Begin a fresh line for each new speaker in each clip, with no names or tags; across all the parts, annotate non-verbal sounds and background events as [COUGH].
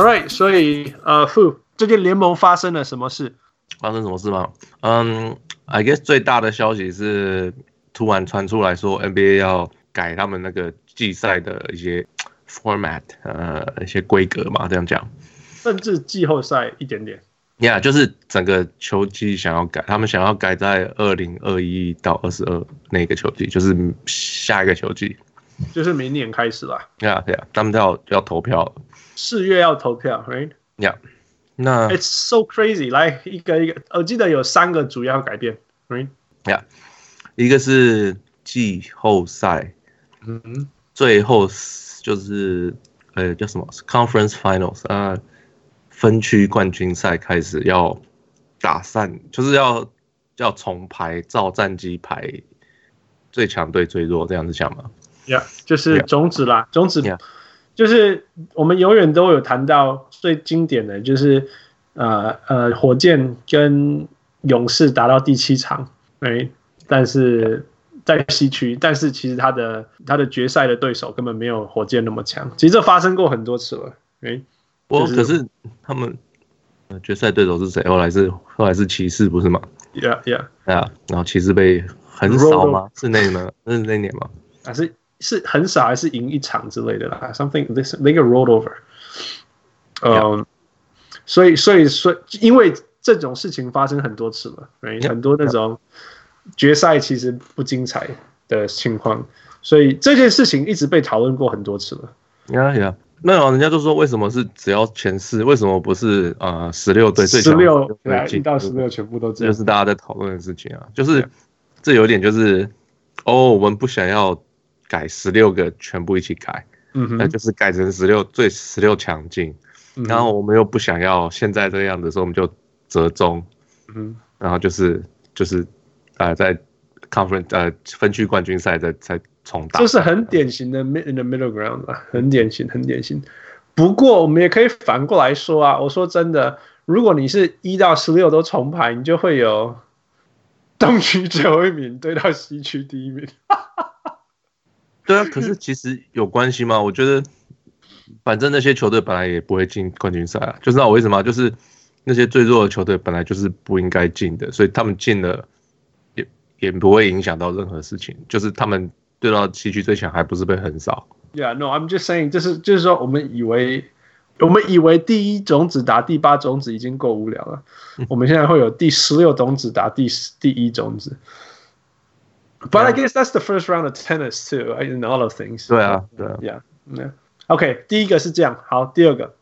All right，所以呃，Fu，最近联盟发生了什么事？
发生什么事吗？嗯，I guess 最大的消息是突然传出来说 NBA 要改他们那个季赛的一些 format，呃，一些规格嘛，这样讲。
甚至季后赛一点点。
呀、yeah，就是整个球季想要改，他们想要改在二零二一到二十二那个球季，就是下一个球季，
就是明年开始了。
呀，对呀，他们要要投票，
四月要投票，right？
呀，那
It's so crazy，来一个一个，我记得有三个主要改变，right？
呀，一个是季后赛，
嗯嗯，
最后就是呃叫什么 Conference Finals 啊。分区冠军赛开始要打散，就是要要重排，照战绩排最强对最弱这样子讲嘛？
呀、yeah，就是种子啦，种子
Yeah.
就是我们永远都有谈到最经典的就是呃呃火箭跟勇士打到第七场，哎，但是在西区，但是其实他的他的决赛的对手根本没有火箭那么强，其实这发生过很多次了，哎。
我可是他们决赛对手是谁？后来是后来是骑士不是吗
？Yeah, yeah.
啊，然后骑士被横扫吗？是那吗？是那年吗？
还是是很少还是赢一场之类的啦？Something this they get rolled over。嗯，所以所以所以因为这种事情发生很多次了，right? 很多那种决赛其实不精彩的情况，所以这件事情一直被讨论过很多次了。
Yeah, yeah. 那人家就说，为什么是只要前四？为什么不是啊十六队最强？
十六来，一到十六全部都这样，
就是大家在讨论的事情啊。就是这有点就是哦，我们不想要改十六个全部一起改，嗯哼，那就是改成十六最十六强进。然后我们又不想要现在这个样子，所以我们就折中，嗯，然后就是就是呃在 conference 呃分区冠军赛的才。
这是很典型的 mid in the middle ground 啊，很典型，很典型。不过我们也可以反过来说啊，我说真的，如果你是一到十六都重排，你就会有东区最后一名对到西区第一名。
对啊，可是其实有关系吗？我觉得，反正那些球队本来也不会进冠军赛啊，就知道我为什么？就是那些最弱的球队本来就是不应该进的，所以他们进了也也不会影响到任何事情，就是他们。对到西区最强还不是被横扫
？Yeah, no, I'm just saying，就是就是说，我们以为我们以为第一种子打第八种子已经够无聊了，[LAUGHS] 我们现在会有第十六种子打第第一种子。But I guess that's the first round of tennis too, in all of things.
对啊，对啊，
Yeah, yeah. OK，第一个是这样，好，第二个，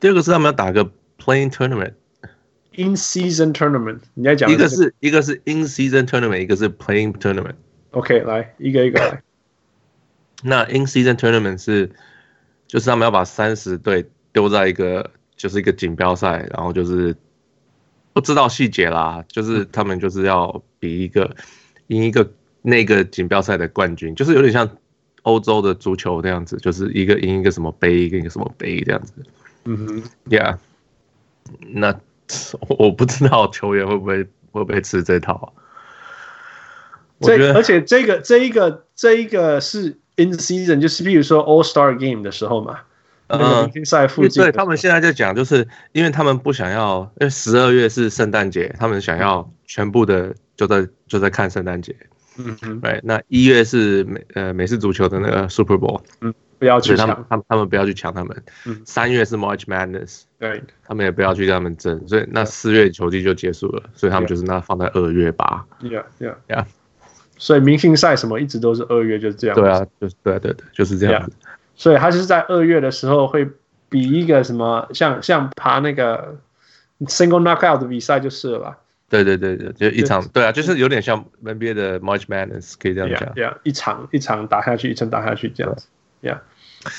第二个是他们要打个 playing tournament，in
season tournament。你要讲
一个是一个是 in season tournament，一个是 playing
tournament。OK，来一个一个来。
那 In Season Tournament 是，就是他们要把三十队丢在一个，就是一个锦标赛，然后就是不知道细节啦，就是他们就是要比一个赢一个 那个锦标赛的冠军，就是有点像欧洲的足球那样子，就是一个赢一个什么杯，一个什么杯这样子。嗯哼，Yeah。那 [LAUGHS] 我不知道球员会不会会不会吃这套。
这而且这个这一个这一个是 in season，就是比如说 All Star Game 的时候嘛，呃，明星赛附近。
对，他们现在在讲，就是因为他们不想要，因为十二月是圣诞节，他们想要全部的就在就在看圣诞节。嗯嗯。对，那一月是美呃美式足球的那个 Super Bowl，
嗯，不要去抢，
他们他们不要去抢他们。嗯。三月是 March Madness，
对，
他们也不要去跟他们争，所以那四月球季就结束了，所以他们就是那放在二月吧。
Yeah, yeah, yeah. 所以明星赛什么一直都是二月，就是这样。
对啊，就是对对对，就是这样子。
Yeah. 所以他就是在二月的时候会比一个什么像像爬那个 single knockout 的比赛就是了吧？
对对对对，就一场。对啊，就是有点像 NBA 的 March Madness，可以这样讲。
Yeah, yeah, 一场一场打下去，一场打下去这样子。Yeah，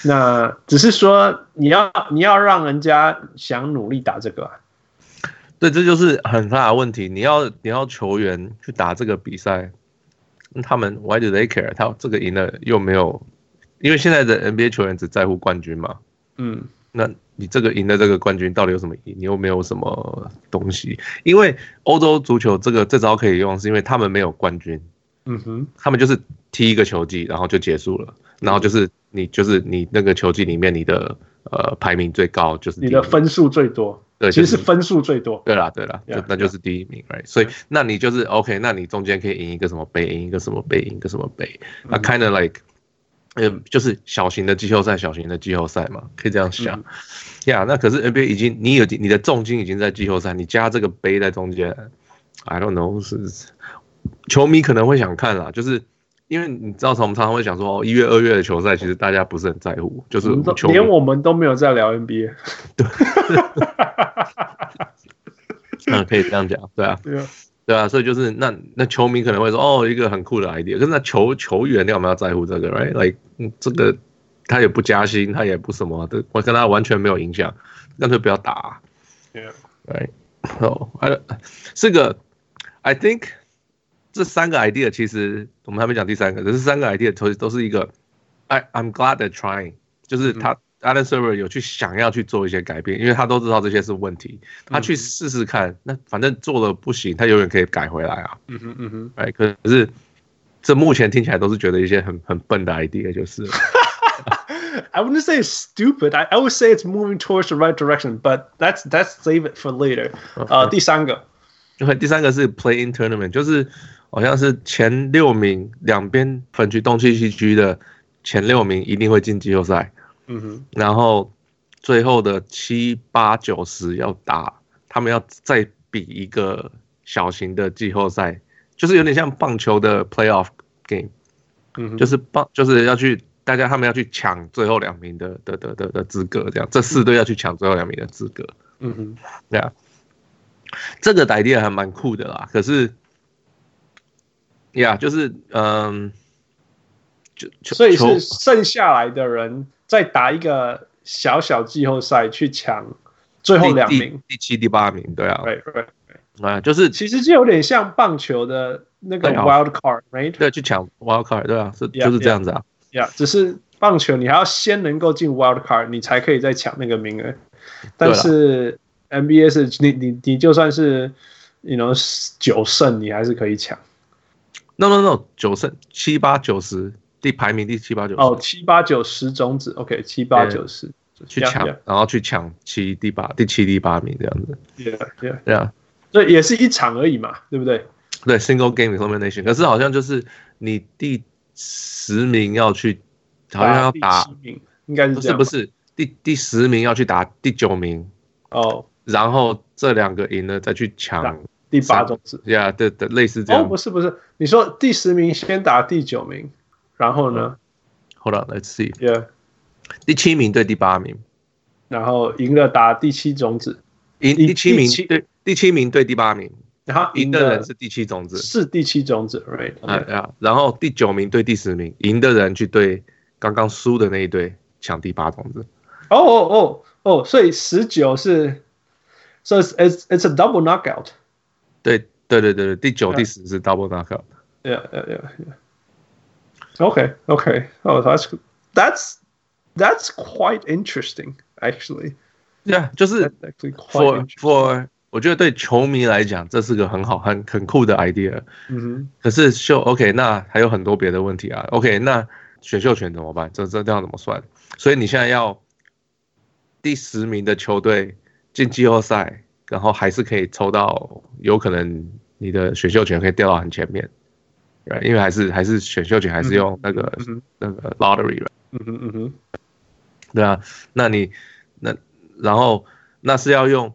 那只是说你要你要让人家想努力打这个啊。
对，这就是很大的问题。你要你要球员去打这个比赛。他们 Why do they care？他这个赢了又没有，因为现在的 NBA 球员只在乎冠军嘛。嗯，那你这个赢的这个冠军到底有什么意义？你又没有什么东西。因为欧洲足球这个这招可以用，是因为他们没有冠军。嗯哼，他们就是踢一个球季，然后就结束了。然后就是你就是你那个球季里面你的呃排名最高就是
你的分数最多。对，其实是分数最多。
对啦，对啦，就那就是第一名，right？所以那你就是 OK，那你中间可以赢一个什么杯，赢一个什么杯，赢一个什么杯，那 kind of like，呃，就是小型的季后赛，小型的季后赛嘛，可以这样想。呀，那可是 NBA 已经，你有你的重金已经在季后赛，你加这个杯在中间，I don't know，是球迷可能会想看啦，就是。因为你知道，我们常常会讲说，哦，一月、二月的球赛，其实大家不是很在乎，就是
连我们都没有在聊 NBA。对，[LAUGHS]
嗯，可以这样讲，对啊，对啊，所以就是那那球迷可能会说，哦，一个很酷的 idea，可是那球球员你有没有在乎这个，right？Like，嗯，这个他也不加薪，他也不什么的，我跟他完全没有影响，干脆不要打啊。Yeah，right，哦，是个，I think。这三个 idea 其实我们还没讲第三个，这是三个 idea 都都是一个，I I'm glad they're trying，就是他 Adam Server 有去想要去做一些改变，因为他都知道这些是问题，他去试试看，那反正做了不行，他永远可以改回来啊。嗯哼嗯哼，哎，可是这目前听起来都是觉得一些很很笨的 idea，就是。
I wouldn't say it's stupid. I I would say it's moving towards the right direction, but that's that's save it for later. 呃，第三个
，OK，第三个是 Play In Tournament，就是。好像是前六名，两边分区东区西区的前六名一定会进季后赛。嗯哼，然后最后的七八九十要打，他们要再比一个小型的季后赛，就是有点像棒球的 playoff game。嗯哼，就是棒，就是要去大家他们要去抢最后两名的的的的的资格，这样这四队要去抢最后两名的资格。嗯哼，对啊，这个 idea 还蛮酷的啦，可是。呀，yeah, 就是嗯，就
所以是剩下来的人再打一个小小季后赛去抢最后两名，
第七、第八名，对啊，
对对
对，啊，就是
其实就有点像棒球的那个 wild card，right？
对，去抢 wild card，对啊，是就是这样子啊。
呀，只是棒球你还要先能够进 wild card，你才可以再抢那个名额。但是 NBA 是你你你就算是你能九胜，你还是可以抢。
no no no 九胜七八九十第排名第七八九十。
哦七八九十种子。OK 七八九十。
去抢然后去抢七第八第七第八名这样子。
Yeah yeah yeah 所以也是一场而已嘛对不对？
对 single game elimination 可是好像就是你第十名要去好像要打
应该是
不是不是第第十名要去打第九名。
哦。然
后这两个赢了再去抢。
第八种子
，Yeah，对对，类似这样。
哦，不是不是，你说第十名先打第九名，然后呢
？Hold on，Let's see。
Yeah，
第七名对第八名，
然后赢了打第七种子，
赢第七名对第七名对第八名，然后赢的人是第七种子，
是第七种子，Right？
啊，然后第九名对第十名，赢的人去对刚刚输的那一队抢第八种子。
哦哦哦哦，所以十九是，So it's it's it's a double knockout。
对对对对对，第九、第十是 double knockout。
Yeah, yeah, yeah, yeah. Okay, okay. Oh, that's that's that's quite interesting, actually.
Yeah，就是 for for 我觉得对球迷来讲，这是个很好、很很酷的 idea。嗯哼。可是秀 OK，那还有很多别的问题啊。OK，那选秀权怎么办？这这这样怎么算？所以你现在要第十名的球队进季后赛。然后还是可以抽到，有可能你的选秀权可以掉到很前面，对，因为还是还是选秀权还是用那个、那个 lottery 嗯哼嗯哼，对啊，那你那然后那是要用，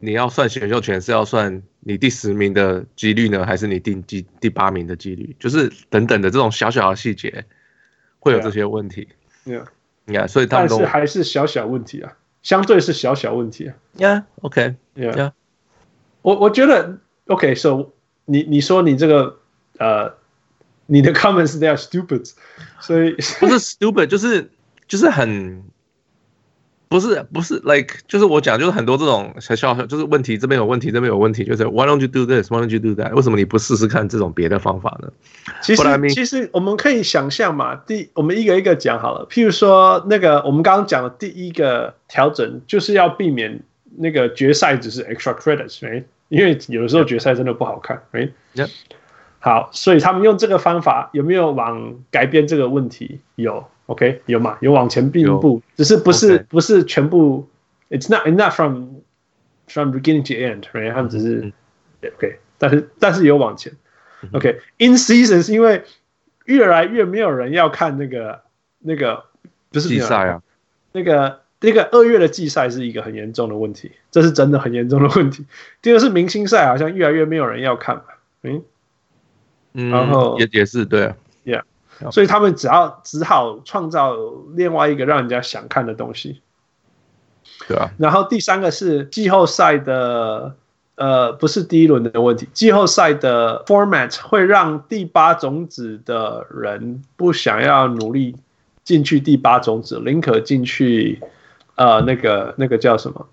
你要算选秀权是要算你第十名的几率呢，还是你第第第八名的几率？就是等等的这种小小的细节，会有这些问题。你看，所以他们
但是还是小小问题啊。相对是小小问题啊。
Yeah，OK，Yeah，
我我觉得 OK，So 你你说你这个呃，你的 comments they are stupid，所以 [LAUGHS]
不是 stupid，就是就是很。不是不是，like 就是我讲，就是很多这种小小就是问题，这边有问题，这边有问题，就是 Why don't you do this? Why don't you do that? 为什么你不试试看这种别的方法呢？
其实其实我们可以想象嘛，第我们一个一个讲好了。譬如说那个我们刚刚讲的第一个调整，就是要避免那个决赛只是 extra credits，right？因为有的时候决赛真的不好看好，所以他们用这个方法有没有往改变这个问题？有。OK，有嘛？有往前进步，只是不是 Okay. 不是全部。It's not enough from from beginning to end，right？他们只是、嗯、OK，但是但是有往前。OK，in、okay. season 是因为越来越没有人要看那个那个不是
比赛啊，
那个那个二月的季赛是一个很严重的问题，这是真的很严重的问题。第二是明星赛，好像越来越没有人要看嘛，嗯，然后
也也是对、啊。
所以他们只要只好创造另外一个让人家想看的东西，
对啊。
然后第三个是季后赛的，呃，不是第一轮的问题，季后赛的 format 会让第八种子的人不想要努力进去第八种子，宁可进去呃那个那个叫什么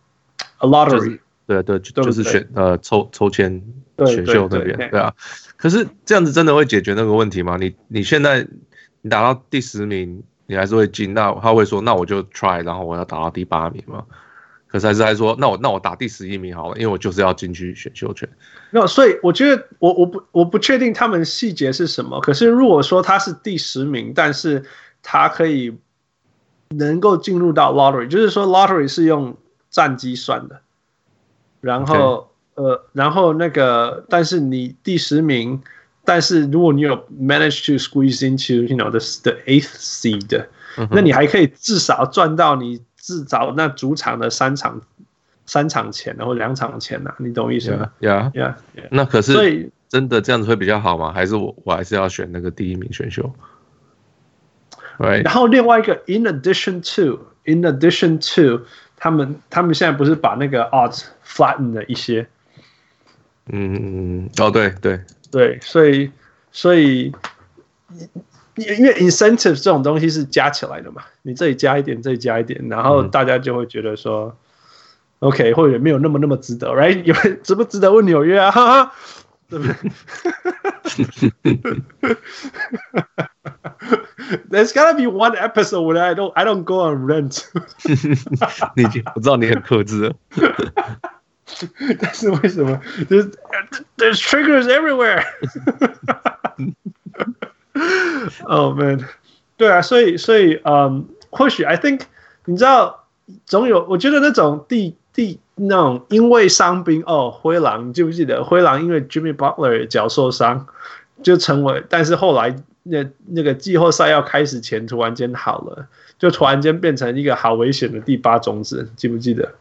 ？A lottery，
对对，就是选呃抽抽签选秀那边，对啊。可是这样子真的会解决那个问题吗？你你现在你打到第十名，你还是会进？那他会说，那我就 try，然后我要打到第八名吗？可是还是还说，那我那我打第十一名好了，因为我就是要进去选秀权。
那所以我觉得我我不我不确定他们细节是什么。可是如果说他是第十名，但是他可以能够进入到 lottery，就是说 lottery 是用战绩算的，然后。呃，然后那个，但是你第十名，但是如果你有 manage to squeeze into you know the the eighth seed，、嗯、那你还可以至少赚到你至少那主场的三场三场钱，然后两场钱呐、啊，你懂意思
吗？？Yeah，Yeah，，那可是所以真的这样子会比较好吗？还是我我还是要选那个第一名选秀？Right.
然后另外一个，in addition to，in addition to，他们他们现在不是把那个 odds flatten 了一些？
嗯，哦，对对
对，所以所以，因为 incentive 这种东西是加起来的嘛，你这里加一点，这里加一点，然后大家就会觉得说、嗯、，OK，或者没有那么那么值得，right？有值不值得问纽约啊？哈哈，对不对？[LAUGHS] There's gotta be one episode where I don't I don't go on rent [LAUGHS]
你已经我知道你很克制。[LAUGHS]
但是为什么？There's there's triggers everywhere。[LAUGHS] Oh man，对啊，所以所以嗯，或许 I think 你知道，总有我觉得那种第第那种因为伤兵哦，灰狼，你记不记得灰狼因为 Jimmy Butler 脚受伤就成为，但是后来那那个季后赛要开始前突然间好了，就突然间变成一个好危险的第八种子，记不记得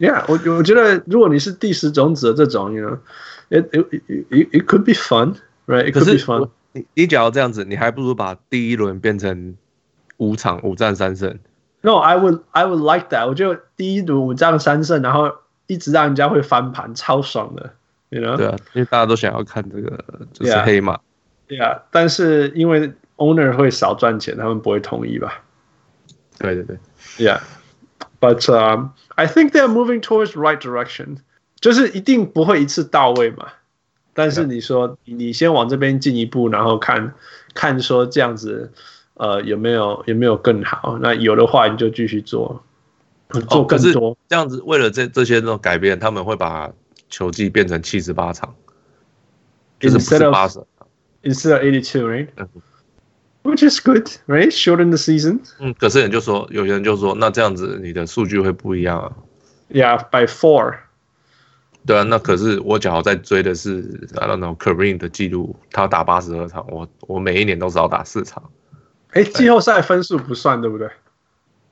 ？Yeah，我我觉得如果你是第十种子的这种，you know，it it it it could be fun，right？It could be fun。
你你假如这样子，你还不如把第一轮变成五场五战三胜。
No，I would I would like that。我觉得第一轮五战三胜，然后一直让人家会翻盘，超爽的，you know？
对啊，因为大家都想要看这个就是黑马。
对啊，但是因为 owner 会少赚钱，他们不会同意吧？
对对对
，Yeah。But um, I think they're moving towards the right direction，就是一定不会一次到位嘛。但是你说 Yeah. 你先往这边进一步，然后看看说这样子，呃，有没有有没有更好？那有的话你就继续做，做更多。
哦、这样子为了这这些那种改变，他们会把球季变成七十八场，就是不是八十
，instead of eighty two，right？Which is good, right? Shorten the season.
嗯，可是人就说，有些人就说，那这样子你的数据会不一样啊。
Yeah, by four.
对啊，那可是我假如在追的是 I don't know Kareem 的记录，他打八十二场，我我每一年都只要打四场。
哎，季后赛分数不算，对不对？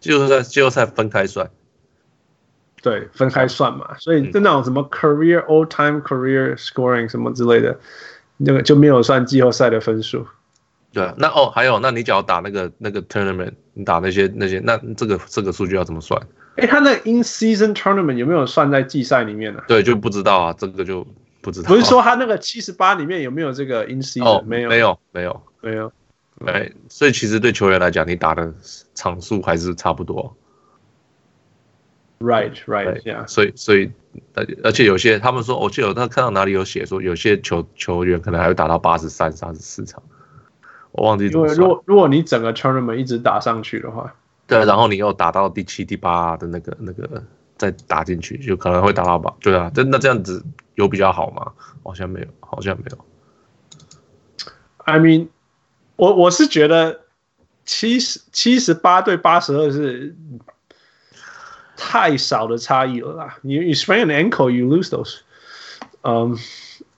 季后赛季后赛分开算。
对，分开算嘛。所以就那种什么 career all time career scoring 什么之类的，那个就没有算季后赛的分数。
对啊，那哦，还有，那你只要打那个那个 tournament，你打那些那些，那这个这个数据要怎么算？
哎，他那 in season tournament 有没有算在季赛里面呢？
对，就不知道啊，这个就不知道。
不是说他那个七十八里面有没有这个 in season？
哦，没有，没有，没有，
没有。
哎，所以其实对球员来讲，你打的场数还是差不多。
Right, right, yeah.
所以，所以，而而且有些他们说，我记得他看到哪里有写说，有些球球员可能还会打到八十三、三十四场。我忘记怎么说。
如果如果你整个 tournament 一直打上去的话，
对，然后你又打到第七、第八的那个那个再打进去，就可能会打到吧？对啊，真的这样子有比较好吗？好像没有，好像没有。
I mean，我我是觉得七十七十八对八十二是太少的差异了啦。你 you sprain an ankle, you lose those。嗯，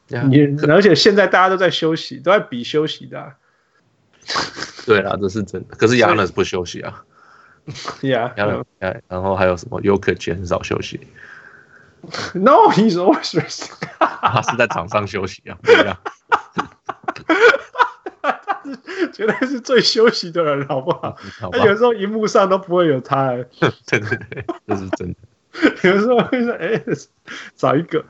你而且现在大家都在休息，都在比休息的、啊。[LAUGHS]
对啦，这是真的。可是 Giannis 不休息啊。
Yeah。
然后还有什么 Jokic 很少休息。
No, he's always resting。[LAUGHS]
他是在场上休息啊，对呀。[LAUGHS]
绝对是最休息的人，好不好？好他有时候荧幕上都不会有他。
对对对，这是真的。
有时候会说：“哎，找一个。”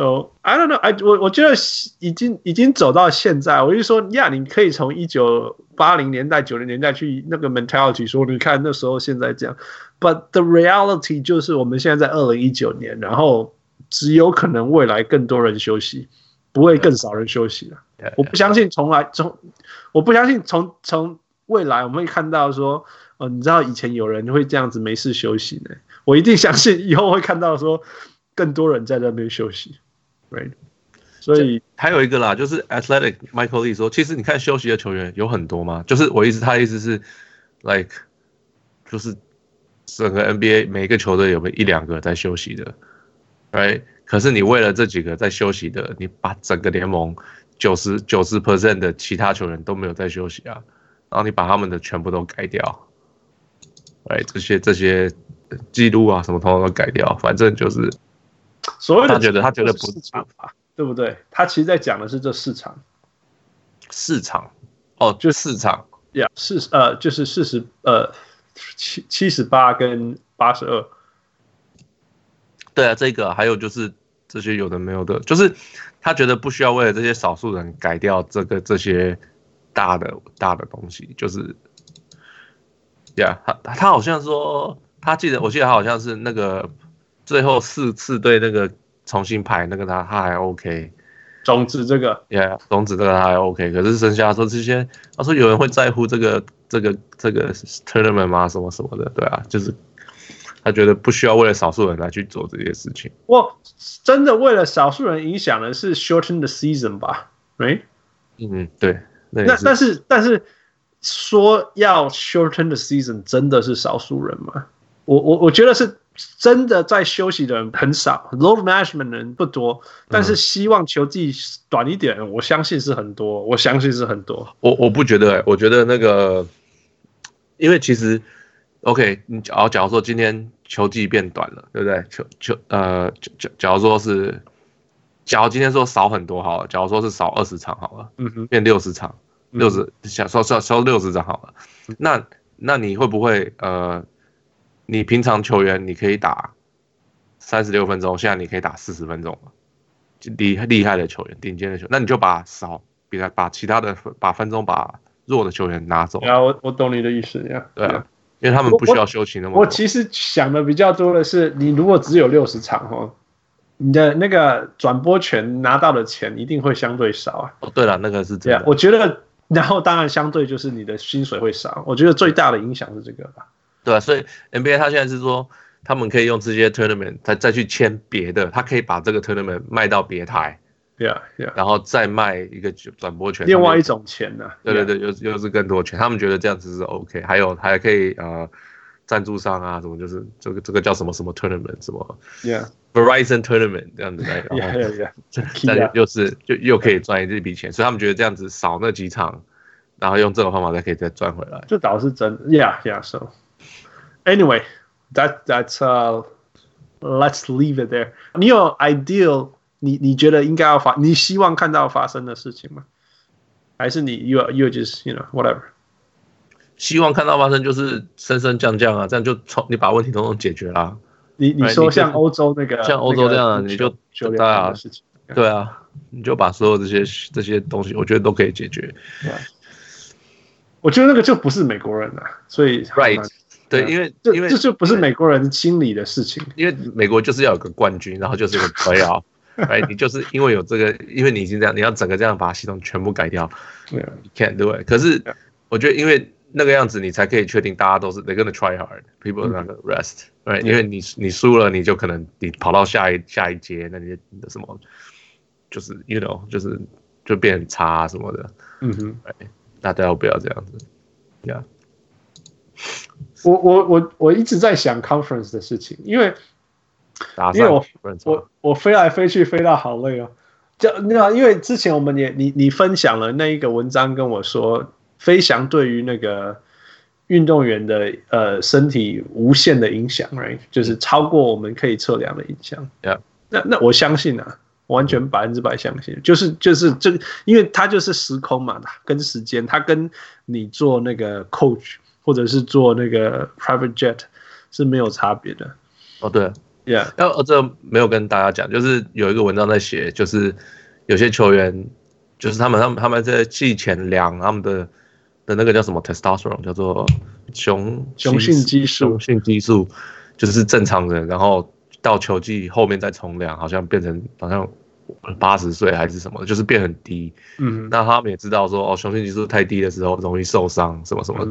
So I don't know. I 我我觉得已经已经走到现在。我就说呀，你可以从一九八零年代、九零年代去那个 mentality 说，你看那时候现在这样。But the reality 就是我们现在在二零一九年，然后只有可能未来更多人休息，不会更少人休息了。Yeah, yeah. 我不相信从来从，我不相信从从未来我们会看到说，哦，你知道以前有人会这样子没事休息呢？我一定相信以后会看到说。更多人在那边休息，right？所以
还有一个啦，就是 Athletic Michael Lee 说，其实你看休息的球员有很多吗？就是我意思，他的意思是，like，就是整个 NBA 每一个球队有没有一两个在休息的，right？可是你为了这几个在休息的，你把整个联盟九十九十 percent 的其他球员都没有在休息啊，然后你把他们的全部都改掉，哎，这些这些记录啊什么统统都改掉，反正就是。
所谓的
他觉得他觉得不
市场吧，对不对？他其实在讲的是这市场，
市场哦，就市场
呀，四呃就是四十呃七七十八跟八十二，
对啊，这个还有就是这些有的没有的，就是他觉得不需要为了这些少数人改掉这个这些大的大的东西，就是呀，他他好像说他记得，我记得他好像是那个。最后四次对那个重新排那个他他还 OK，
种子这个
，Yeah，种子这个他还 OK，可是剩下说这些，他说有人会在乎这个这个这个 tournament 吗？什么什么的，对啊，就是他觉得不需要为了少数人来去做这些事情。
我真的为了少数人影响的是 shorten the season 吧，Right？
嗯，对。
那但是但是说要 shorten the season 真的是少数人吗？我我我觉得是。真的在休息的人很少，load management 的人不多，但是希望球季短一点，我相信是很多，我相信是很多。
我我不觉得、欸，我觉得那个，因为其实，OK，你假假如说今天球季变短了，对不对？球球呃，假假如说是，假如今天说少很多好了，假如说是少二十场好了，嗯哼，变六十场，六十想说说说六十场好了，那那你会不会呃？你平常球员你可以打三十六分钟，现在你可以打四十分钟了。厉厉害的球员，顶尖的球，那你就把少比他把其他的把分钟把弱的球员拿走。
啊，我我懂你的意思呀。
对啊，因为他们不需要休息那么多。
我其实想的比较多的是，你如果只有六十场哦，你的那个转播权拿到的钱一定会相对少啊。
哦，对了，那个是这样。
我觉得，然后当然相对就是你的薪水会少。我觉得最大的影响是这个吧。
对啊，所以 NBA 他现在是说，他们可以用这些 tournament 再再去签别的，他可以把这个 tournament 卖到别台，
对啊，对啊，
然后再卖一个转播权，
另外一种钱呢、啊？
对对对，又又是更多钱，他们觉得这样子是 OK，还有还可以呃赞助商啊什么，就是这个这个叫什么什么 tournament 什么，Yeah，Verizon tournament 这样子来，[LAUGHS]
然后 Yeah Yeah，
再 [LAUGHS] 又是就又可以赚一笔钱，所以他们觉得这样子少那几场，然后用这种方法再可以再赚回来，
这倒是真，Yeah Yeah，So。Anyway, that that's uh, let's leave it there. 你有 ideal 你你觉得应该要发，你希望看到发生的事情吗？还是你 you you just you know whatever？
希望看到发生就是升升降降啊，这样就从你把问题统统解决啦。
你你说像欧洲那个
像欧洲这样，啊，你就就大啊事情，对啊，你就把所有这些这些东西，我觉得都可以解决。
我觉得那个就不是美国人了，所以
right。对，因为因为
这就不是美国人心里的事情。
因为美国就是要有个冠军，然后就是个 playoff，[LAUGHS] 哎，你就是因为有这个，因为你已经这样，你要整个这样把系统全部改掉，对，can't do it。可是我觉得，因为那个样子，你才可以确定大家都是 they're gonna try hard，people are gonna rest，对，因为你你输了，你就可能你跑到下一下一阶，那你的什么就是 you know 就是就变差什么的，嗯哼，哎，大家要不要这样子？Yeah，
我我我我一直在想 conference 的事情，因为因为我我我飞来飞去飞到好累哦。就那因为之前我们也你你分享了那一个文章跟我说，飞翔对于那个运动员的呃身体无限的影响，right？就是超过我们可以测量的影响。
Yeah.
那那我相信啊。完全百分之百相信，就是就是这个，因为它就是时空嘛，跟时间，它跟你做那个 coach 或者是做那个 private jet 是没有差别的。
哦，对
，Yeah，
要这没有跟大家讲，就是有一个文章在写，就是有些球员，就是他们他们他们在季前量他们的的那个叫什么 testosterone，叫做雄
雄性激素，
雄性激素就是正常人，然后到球季后面再重量，好像变成好像。八十岁还是什么，就是变很低。嗯，那他们也知道说，哦，雄性激素太低的时候容易受伤，什么什么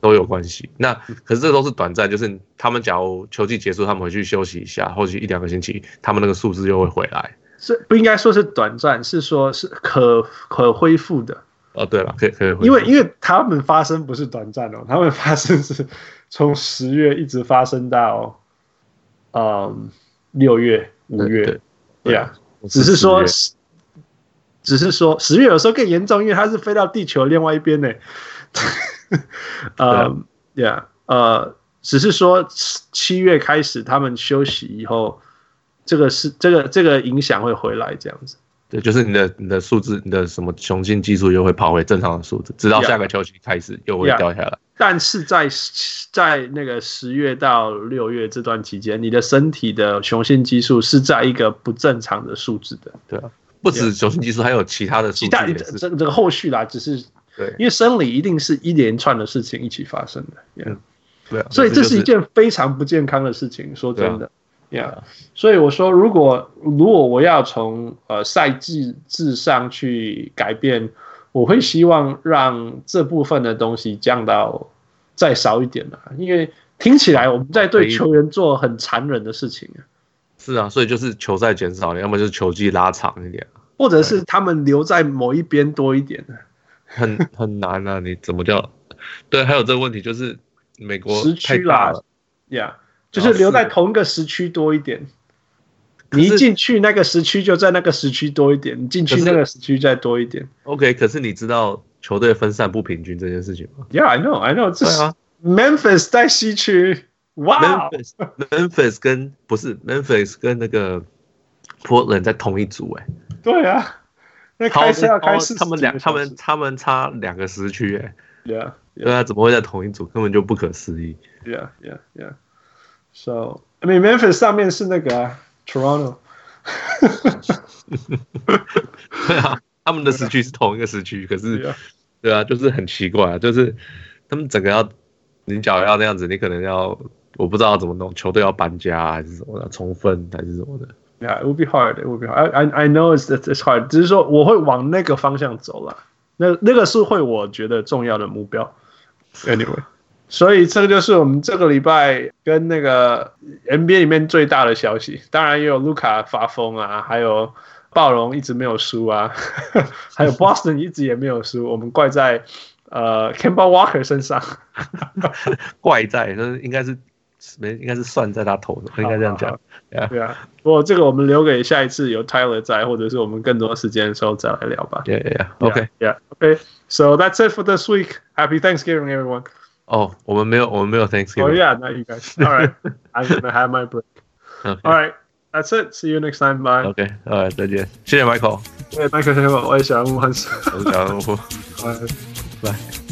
都有关系。那可是这个都是短暂，就是他们假如秋季结束，他们回去休息一下，或许一两个星期，他们那个数字又会回来。
是不应该说是短暂，是说是可可恢复的。
哦，对了，可以可以。
因为因为他们发生不是短暂哦，他们发生是从十月一直发生到嗯六月五月，对，对呀。只是说，只是说十月有时候更严重，因为它是飞到地球另外一边呢。[LAUGHS] 呃，Yeah，呃，只是说七月开始他们休息以后，这个是这个这个影响会回来这样子。
对，就是你的你的数字，你的什么雄性激素又会跑回正常的数字，直到下个球季开始又会掉下来。Yeah,
但是在在那个十月到六月这段期间，你的身体的雄性激素是在一个不正常的数字的。
对啊，不止雄性激素，还有其他的数字。其他
这这个后续啦，只是对，因为生理一定是一连串的事情一起发生的。Yeah, 对啊，所以这是一件非常不健康的事情。说真的。Yeah，所以我说，如果如果我要从呃赛季制上去改变，我会希望让这部分的东西降到再少一点了，因为听起来我们在对球员做很残忍的事情啊。
是啊，所以就是球赛减少，要么就是球季拉长一点，
或者是他们留在某一边多一点。
很很难啊，你怎么叫？对，还有这个问题就是美国
时区啦，Yeah。就是留在同一个时区多一点，你一进去那个时区就在那个时区多一点，你进去那个时区再多一点。
OK，可是你知道球队分散不平均这件事情吗
？Yeah，I know，I know。这是 Memphis 在西区，哇
，Memphis 跟不是 Memphis 跟那个 Portland 在同一组哎。
对啊，那开始要开始，
他们两他们他们差两个时区哎。
Yeah，
对啊，怎么会在同一组？根本就不可思议。
Yeah，Yeah，Yeah。So I mean Memphis 上面是那个、啊、Toronto，
对啊，他们的时区是同一个时区，可是对啊，就是很奇怪、啊，就是他们整个要你假如要那样子，你可能要我不知道要怎么弄，球队要搬家还是什么的，重分还是什么的。
Yeah, it would be hard. It would be hard. I I know it's it's hard. 只是说我会往那个方向走了，那那个是会我觉得重要的目标。Anyway. 所以这个就是我们这个礼拜跟那个 NBA 里面最大的消息，当然也有卢卡发疯啊，还有暴龙一直没有输啊，[LAUGHS] 还有 Boston 一直也没有输，我们怪在呃 Campbell Walker 身上，[LAUGHS]
怪在，就是应该是没应该是算在他头上，应该这样
讲。对啊，不过这个我们留给下一次有 Tyler 在，或者是我们更多时间的时候再来聊吧。
Yeah, yeah, yeah. OK,
yeah, OK. So that's it for this week. Happy Thanksgiving, everyone.
哦，我们没有，我们没有
Thanksgiving。Oh yeah, not you guys. All right, [LAUGHS] I'm gonna have my break. All right, that's it. See you next time. Bye.
OK，呃，再见。谢谢 Michael。
对，Michael 先生，我也小人物，我是
小人物。
拜拜。